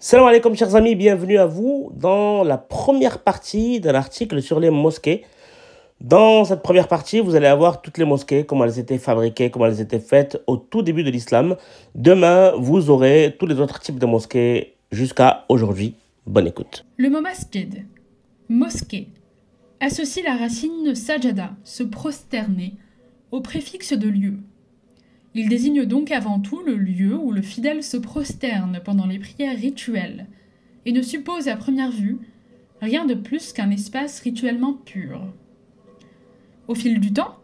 Salam alaikum chers amis, bienvenue à vous dans la première partie de l'article sur les mosquées. Dans cette première partie, vous allez avoir toutes les mosquées, comment elles étaient fabriquées, comment elles étaient faites au tout début de l'islam. Demain, vous aurez tous les autres types de mosquées jusqu'à aujourd'hui. Bonne écoute. Le mot masjid, mosquée, associe la racine sajada, se prosterner, au préfixe de lieu. Il désigne donc avant tout le lieu où le fidèle se prosterne pendant les prières rituelles, et ne suppose à première vue rien de plus qu'un espace rituellement pur. Au fil du temps,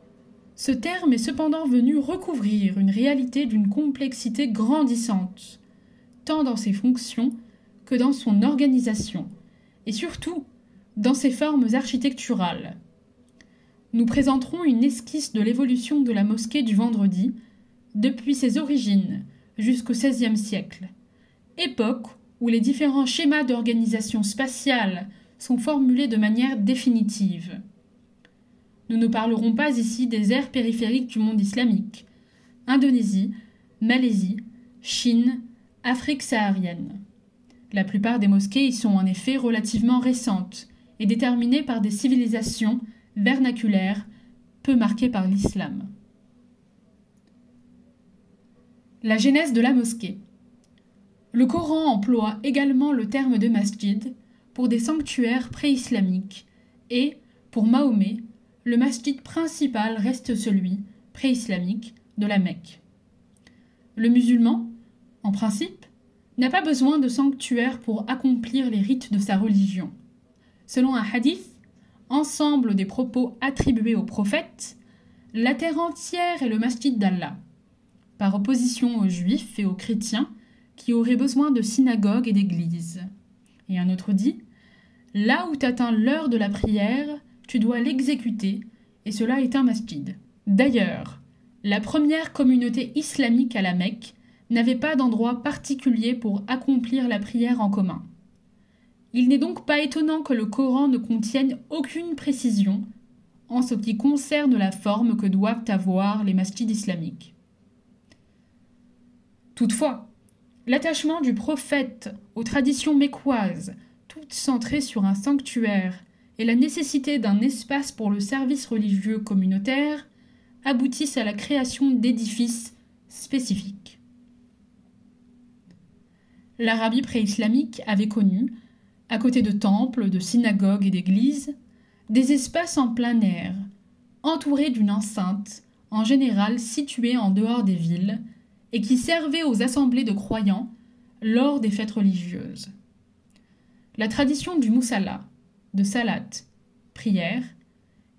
ce terme est cependant venu recouvrir une réalité d'une complexité grandissante, tant dans ses fonctions que dans son organisation, et surtout dans ses formes architecturales. Nous présenterons une esquisse de l'évolution de la mosquée du vendredi, depuis ses origines jusqu'au XVIe siècle, époque où les différents schémas d'organisation spatiale sont formulés de manière définitive. Nous ne parlerons pas ici des aires périphériques du monde islamique Indonésie, Malaisie, Chine, Afrique saharienne. La plupart des mosquées y sont en effet relativement récentes et déterminées par des civilisations vernaculaires peu marquées par l'islam. La genèse de la mosquée. Le Coran emploie également le terme de masjid pour des sanctuaires pré-islamiques et, pour Mahomet, le masjid principal reste celui, pré-islamique, de la Mecque. Le musulman, en principe, n'a pas besoin de sanctuaire pour accomplir les rites de sa religion. Selon un hadith, ensemble des propos attribués au prophète, la terre entière est le masjid d'Allah par opposition aux juifs et aux chrétiens qui auraient besoin de synagogues et d'églises. Et un autre dit Là où t'atteins l'heure de la prière, tu dois l'exécuter, et cela est un masjid. D'ailleurs, la première communauté islamique à la Mecque n'avait pas d'endroit particulier pour accomplir la prière en commun. Il n'est donc pas étonnant que le Coran ne contienne aucune précision en ce qui concerne la forme que doivent avoir les masjids islamiques. Toutefois, l'attachement du prophète aux traditions mécoises, toutes centrées sur un sanctuaire, et la nécessité d'un espace pour le service religieux communautaire aboutissent à la création d'édifices spécifiques. L'Arabie pré-islamique avait connu, à côté de temples, de synagogues et d'églises, des espaces en plein air, entourés d'une enceinte, en général située en dehors des villes, et qui servait aux assemblées de croyants lors des fêtes religieuses. La tradition du moussala, de salat, prière,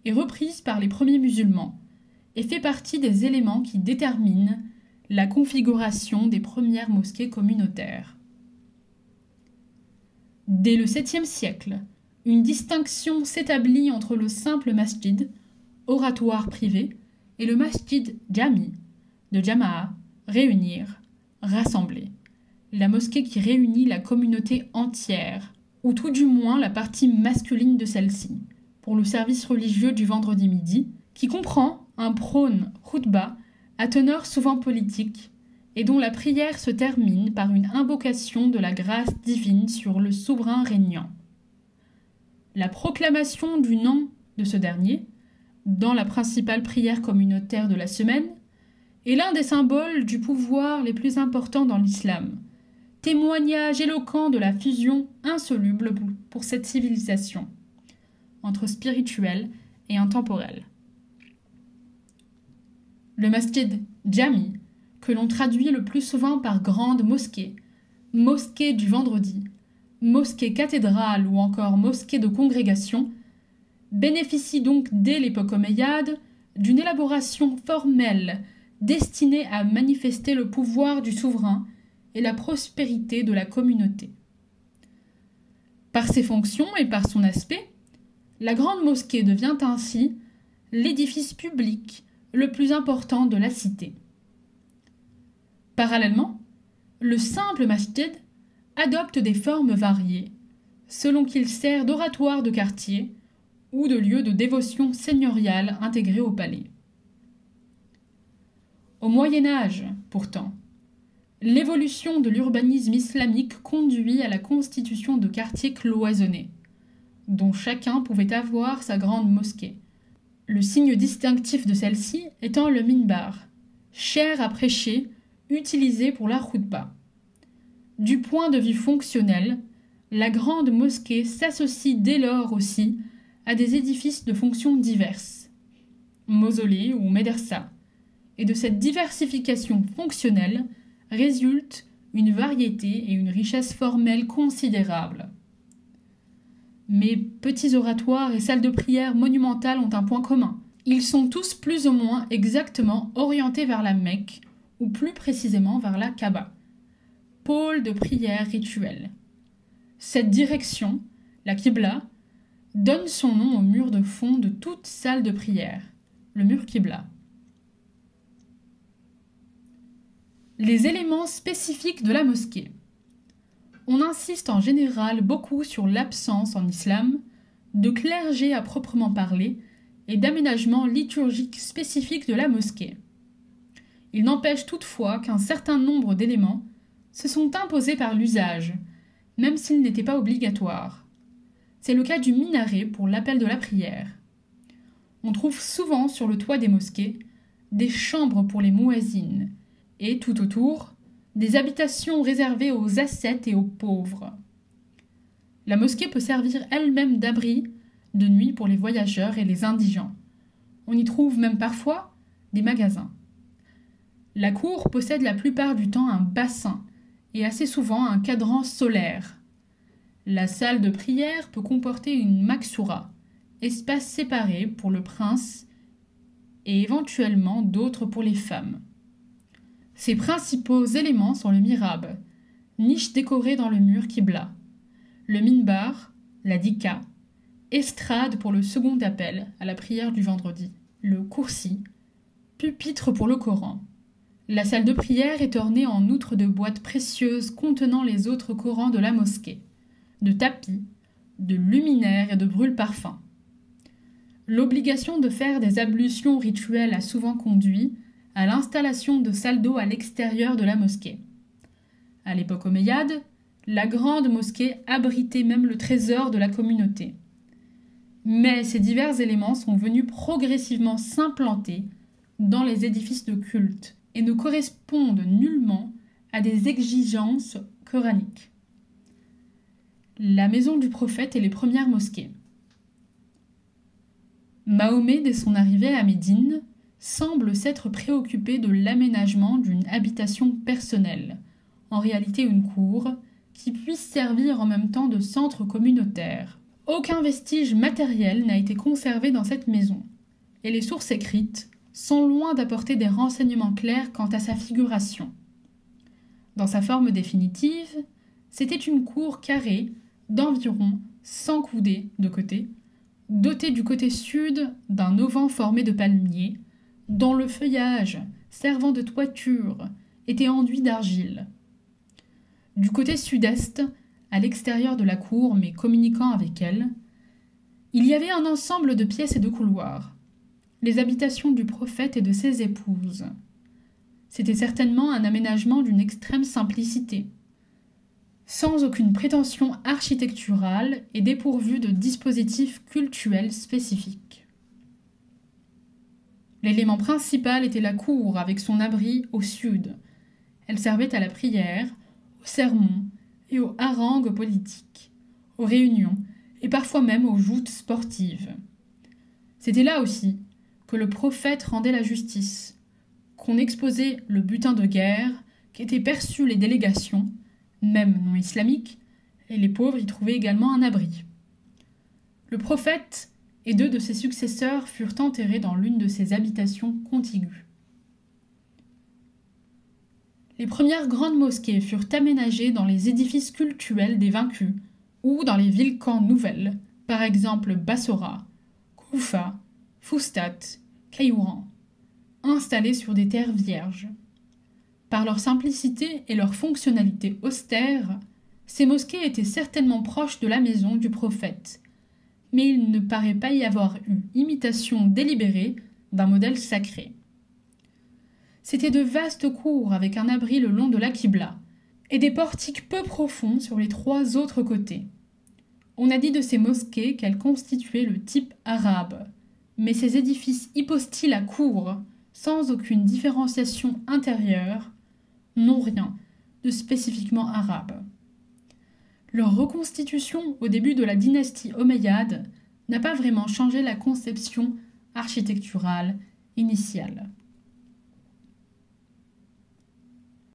est reprise par les premiers musulmans et fait partie des éléments qui déterminent la configuration des premières mosquées communautaires. Dès le 7e siècle, une distinction s'établit entre le simple masjid, oratoire privé, et le masjid jami, de jama'a, réunir, rassembler. La mosquée qui réunit la communauté entière, ou tout du moins la partie masculine de celle-ci, pour le service religieux du vendredi midi, qui comprend un prône khutbah à teneur souvent politique, et dont la prière se termine par une invocation de la grâce divine sur le souverain régnant. La proclamation du nom de ce dernier, dans la principale prière communautaire de la semaine, est l'un des symboles du pouvoir les plus importants dans l'islam, témoignage éloquent de la fusion insoluble pour cette civilisation entre spirituel et intemporel. Le masjid Jami, que l'on traduit le plus souvent par grande mosquée, mosquée du vendredi, mosquée cathédrale ou encore mosquée de congrégation, bénéficie donc dès l'époque omeyyade d'une élaboration formelle destiné à manifester le pouvoir du souverain et la prospérité de la communauté. Par ses fonctions et par son aspect, la grande mosquée devient ainsi l'édifice public le plus important de la cité. Parallèlement, le simple masjid adopte des formes variées, selon qu'il sert d'oratoire de quartier ou de lieu de dévotion seigneuriale intégré au palais. Au Moyen Âge, pourtant, L'évolution de l'urbanisme islamique conduit à la constitution de quartiers cloisonnés, dont chacun pouvait avoir sa grande mosquée. Le signe distinctif de celle-ci étant le minbar, cher à prêcher, utilisé pour la khutbah. Du point de vue fonctionnel, la grande mosquée s'associe dès lors aussi à des édifices de fonctions diverses, mausolées ou médersa, et de cette diversification fonctionnelle résulte une variété et une richesse formelle considérables. Mais petits oratoires et salles de prière monumentales ont un point commun. Ils sont tous plus ou moins exactement orientés vers la Mecque, ou plus précisément vers la Kaaba pôle de prière rituelle. Cette direction, la Qibla, donne son nom au mur de fond de toute salle de prière, le mur Qibla. Les éléments spécifiques de la mosquée. On insiste en général beaucoup sur l'absence en islam de clergé à proprement parler et d'aménagement liturgique spécifique de la mosquée. Il n'empêche toutefois qu'un certain nombre d'éléments se sont imposés par l'usage, même s'ils n'étaient pas obligatoires. C'est le cas du minaret pour l'appel de la prière. On trouve souvent sur le toit des mosquées des chambres pour les muezzines et tout autour des habitations réservées aux ascètes et aux pauvres. La mosquée peut servir elle-même d'abri de nuit pour les voyageurs et les indigents. On y trouve même parfois des magasins. La cour possède la plupart du temps un bassin et assez souvent un cadran solaire. La salle de prière peut comporter une maxura, espace séparé pour le prince et éventuellement d'autres pour les femmes. Ses principaux éléments sont le mirab, niche décorée dans le mur Qibla, le minbar, la dika, estrade pour le second appel à la prière du vendredi, le coursi, pupitre pour le Coran, la salle de prière est ornée en outre de boîtes précieuses contenant les autres Corans de la mosquée, de tapis, de luminaires et de brûle-parfums. L'obligation de faire des ablutions rituelles a souvent conduit à l'installation de salles d'eau à l'extérieur de la mosquée. À l'époque omeyyade, la grande mosquée abritait même le trésor de la communauté. Mais ces divers éléments sont venus progressivement s'implanter dans les édifices de culte et ne correspondent nullement à des exigences coraniques. La maison du prophète et les premières mosquées. Mahomet, dès son arrivée à Médine, semble s'être préoccupé de l'aménagement d'une habitation personnelle, en réalité une cour, qui puisse servir en même temps de centre communautaire. Aucun vestige matériel n'a été conservé dans cette maison, et les sources écrites sont loin d'apporter des renseignements clairs quant à sa figuration. Dans sa forme définitive, c'était une cour carrée d'environ 100 coudées de côté, dotée du côté sud d'un auvent formé de palmiers, dont le feuillage, servant de toiture, était enduit d'argile. Du côté sud-est, à l'extérieur de la cour mais communiquant avec elle, il y avait un ensemble de pièces et de couloirs, les habitations du prophète et de ses épouses. C'était certainement un aménagement d'une extrême simplicité, sans aucune prétention architecturale et dépourvu de dispositifs cultuels spécifiques. L'élément principal était la cour avec son abri au sud. Elle servait à la prière, au sermon et aux harangues politiques, aux réunions et parfois même aux joutes sportives. C'était là aussi que le prophète rendait la justice, qu'on exposait le butin de guerre, qu'étaient perçues les délégations, même non islamiques, et les pauvres y trouvaient également un abri. Le prophète et deux de ses successeurs furent enterrés dans l'une de ses habitations contiguës. Les premières grandes mosquées furent aménagées dans les édifices cultuels des vaincus ou dans les villes-camps nouvelles, par exemple Bassora, Koufa, Foustat, Caillouran, installés sur des terres vierges. Par leur simplicité et leur fonctionnalité austère, ces mosquées étaient certainement proches de la maison du prophète, mais il ne paraît pas y avoir eu imitation délibérée d'un modèle sacré. C'étaient de vastes cours avec un abri le long de la Qibla et des portiques peu profonds sur les trois autres côtés. On a dit de ces mosquées qu'elles constituaient le type arabe, mais ces édifices hypostyles à cour, sans aucune différenciation intérieure, n'ont rien de spécifiquement arabe. Leur reconstitution au début de la dynastie omeyyade n'a pas vraiment changé la conception architecturale initiale.